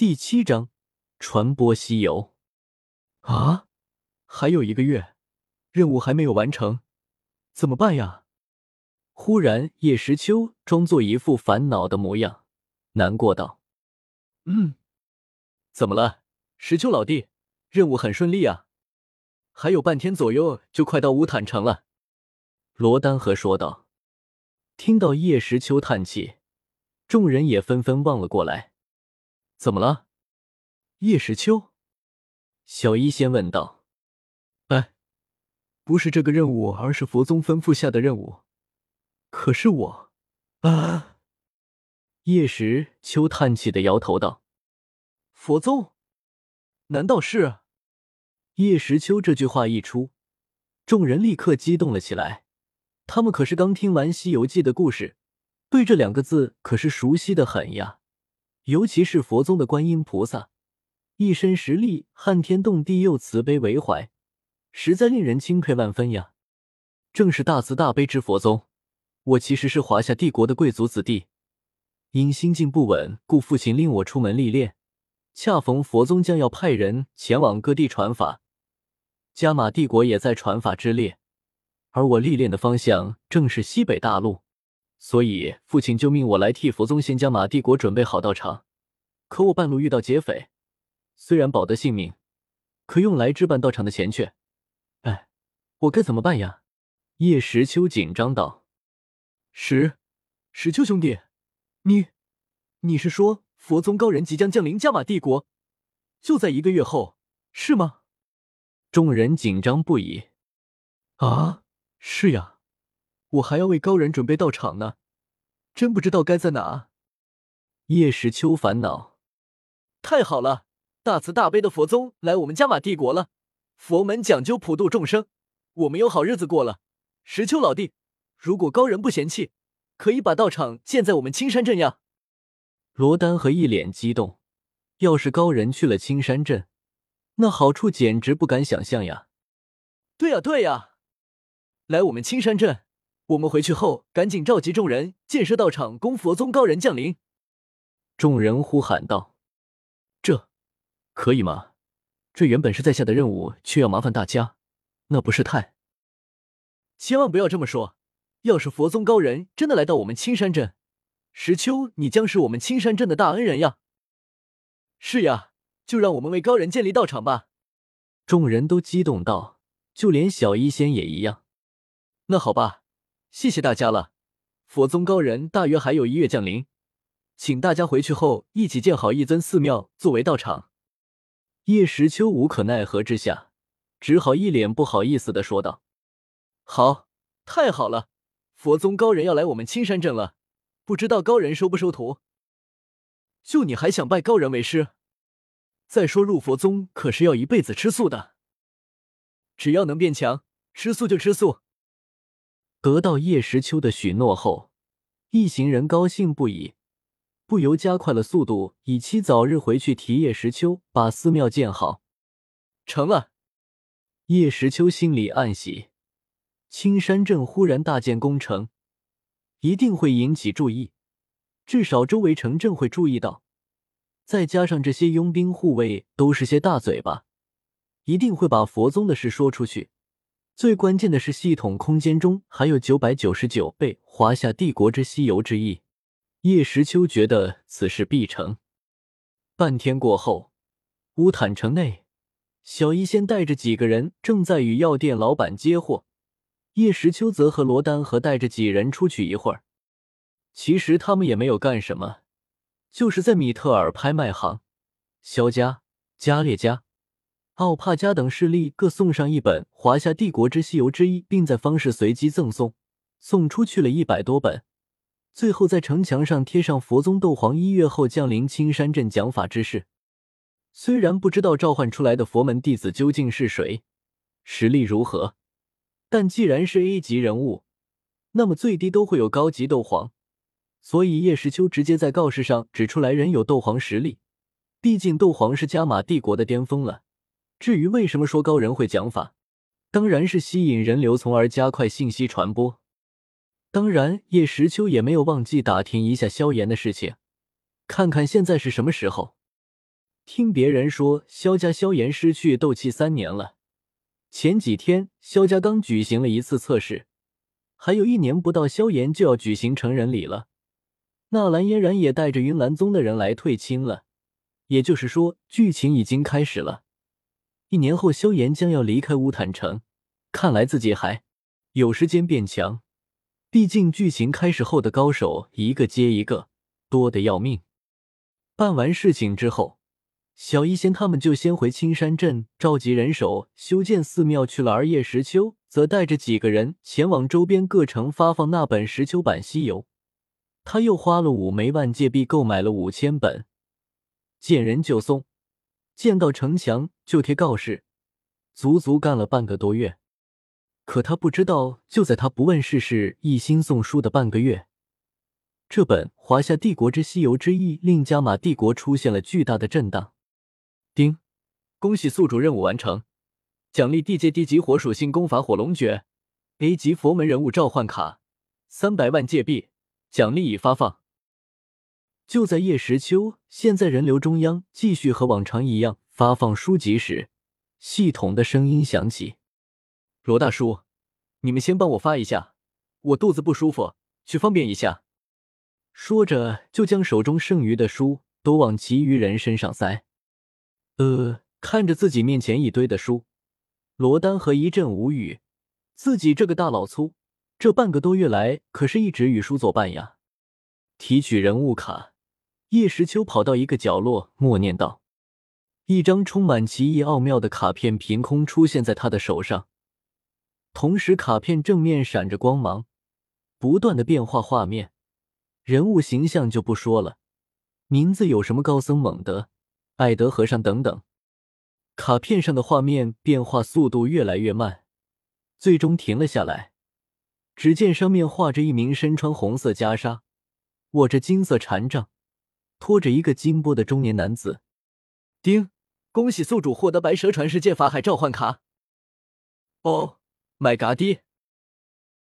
第七章传播西游。啊，还有一个月，任务还没有完成，怎么办呀？忽然，叶时秋装作一副烦恼的模样，难过道：“嗯，怎么了，石秋老弟？任务很顺利啊，还有半天左右就快到乌坦城了。”罗丹河说道。听到叶时秋叹气，众人也纷纷望了过来。怎么了，叶时秋？小医仙问道。哎，不是这个任务，而是佛宗吩咐下的任务。可是我……啊！叶时秋叹气的摇头道：“佛宗？难道是？”叶时秋这句话一出，众人立刻激动了起来。他们可是刚听完《西游记》的故事，对这两个字可是熟悉的很呀。尤其是佛宗的观音菩萨，一身实力撼天动地，又慈悲为怀，实在令人钦佩万分呀。正是大慈大悲之佛宗。我其实是华夏帝国的贵族子弟，因心境不稳，故父亲令我出门历练。恰逢佛宗将要派人前往各地传法，加玛帝国也在传法之列，而我历练的方向正是西北大陆。所以，父亲就命我来替佛宗先将马帝国准备好道场。可我半路遇到劫匪，虽然保得性命，可用来置办道场的钱却……哎，我该怎么办呀？叶时秋紧张道：“石石秋兄弟，你，你是说佛宗高人即将降临加玛帝国，就在一个月后，是吗？”众人紧张不已。啊，是呀。我还要为高人准备道场呢，真不知道该在哪。叶时秋烦恼。太好了，大慈大悲的佛宗来我们加玛帝国了。佛门讲究普度众生，我们有好日子过了。石秋老弟，如果高人不嫌弃，可以把道场建在我们青山镇呀。罗丹和一脸激动。要是高人去了青山镇，那好处简直不敢想象呀。对呀，对呀，来我们青山镇。我们回去后，赶紧召集众人建设道场，供佛宗高人降临。众人呼喊道：“这可以吗？这原本是在下的任务，却要麻烦大家，那不是太……千万不要这么说。要是佛宗高人真的来到我们青山镇，石秋，你将是我们青山镇的大恩人呀！是呀，就让我们为高人建立道场吧。”众人都激动道：“就连小医仙也一样。”那好吧。谢谢大家了，佛宗高人大约还有一月降临，请大家回去后一起建好一尊寺庙作为道场。叶时秋无可奈何之下，只好一脸不好意思的说道：“好，太好了，佛宗高人要来我们青山镇了，不知道高人收不收徒？就你还想拜高人为师？再说入佛宗可是要一辈子吃素的，只要能变强，吃素就吃素。”得到叶时秋的许诺后，一行人高兴不已，不由加快了速度，以期早日回去提叶时秋把寺庙建好。成了，叶时秋心里暗喜，青山镇忽然大建工程，一定会引起注意，至少周围城镇会注意到。再加上这些佣兵护卫都是些大嘴巴，一定会把佛宗的事说出去。最关键的是，系统空间中还有九百九十九倍华夏帝国之西游之意。叶时秋觉得此事必成。半天过后，乌坦城内，小医仙带着几个人正在与药店老板接货，叶时秋则和罗丹和带着几人出去一会儿。其实他们也没有干什么，就是在米特尔拍卖行，萧家、加列家。奥帕加等势力各送上一本《华夏帝国之西游之一》，并在方式随机赠送，送出去了一百多本。最后在城墙上贴上佛宗斗皇一月后降临青山镇讲法之事。虽然不知道召唤出来的佛门弟子究竟是谁，实力如何，但既然是 A 级人物，那么最低都会有高级斗皇。所以叶时秋直接在告示上指出来人有斗皇实力，毕竟斗皇是加玛帝国的巅峰了。至于为什么说高人会讲法，当然是吸引人流，从而加快信息传播。当然，叶时秋也没有忘记打听一下萧炎的事情，看看现在是什么时候。听别人说萧家萧炎失去斗气三年了。前几天萧家刚举行了一次测试，还有一年不到，萧炎就要举行成人礼了。纳兰嫣然也带着云岚宗的人来退亲了，也就是说，剧情已经开始了。一年后，萧炎将要离开乌坦城，看来自己还有时间变强。毕竟剧情开始后的高手一个接一个，多得要命。办完事情之后。小医仙他们就先回青山镇召集人手修建寺庙去了，而叶石秋则带着几个人前往周边各城发放那本石秋版西游。他又花了五枚万界币购买了五千本，见人就送，见到城墙就贴告示，足足干了半个多月。可他不知道，就在他不问世事、一心送书的半个月，这本《华夏帝国之西游之意》令加玛帝国出现了巨大的震荡。丁，恭喜宿主任务完成，奖励地阶低级火属性功法火龙诀，A 级佛门人物召唤卡，三百万界币，奖励已发放。就在叶时秋现在人流中央继续和往常一样发放书籍时，系统的声音响起：“罗大叔，你们先帮我发一下，我肚子不舒服，去方便一下。”说着就将手中剩余的书都往其余人身上塞。呃，看着自己面前一堆的书，罗丹和一阵无语。自己这个大老粗，这半个多月来可是一直与书作伴呀。提取人物卡，叶时秋跑到一个角落，默念道：“一张充满奇异奥妙的卡片凭空出现在他的手上，同时卡片正面闪着光芒，不断的变化画面。人物形象就不说了，名字有什么高僧猛德。”爱德和尚等等，卡片上的画面变化速度越来越慢，最终停了下来。只见上面画着一名身穿红色袈裟、握着金色禅杖、拖着一个金波的中年男子。丁，恭喜宿主获得白蛇传世界法海召唤卡。哦，My God！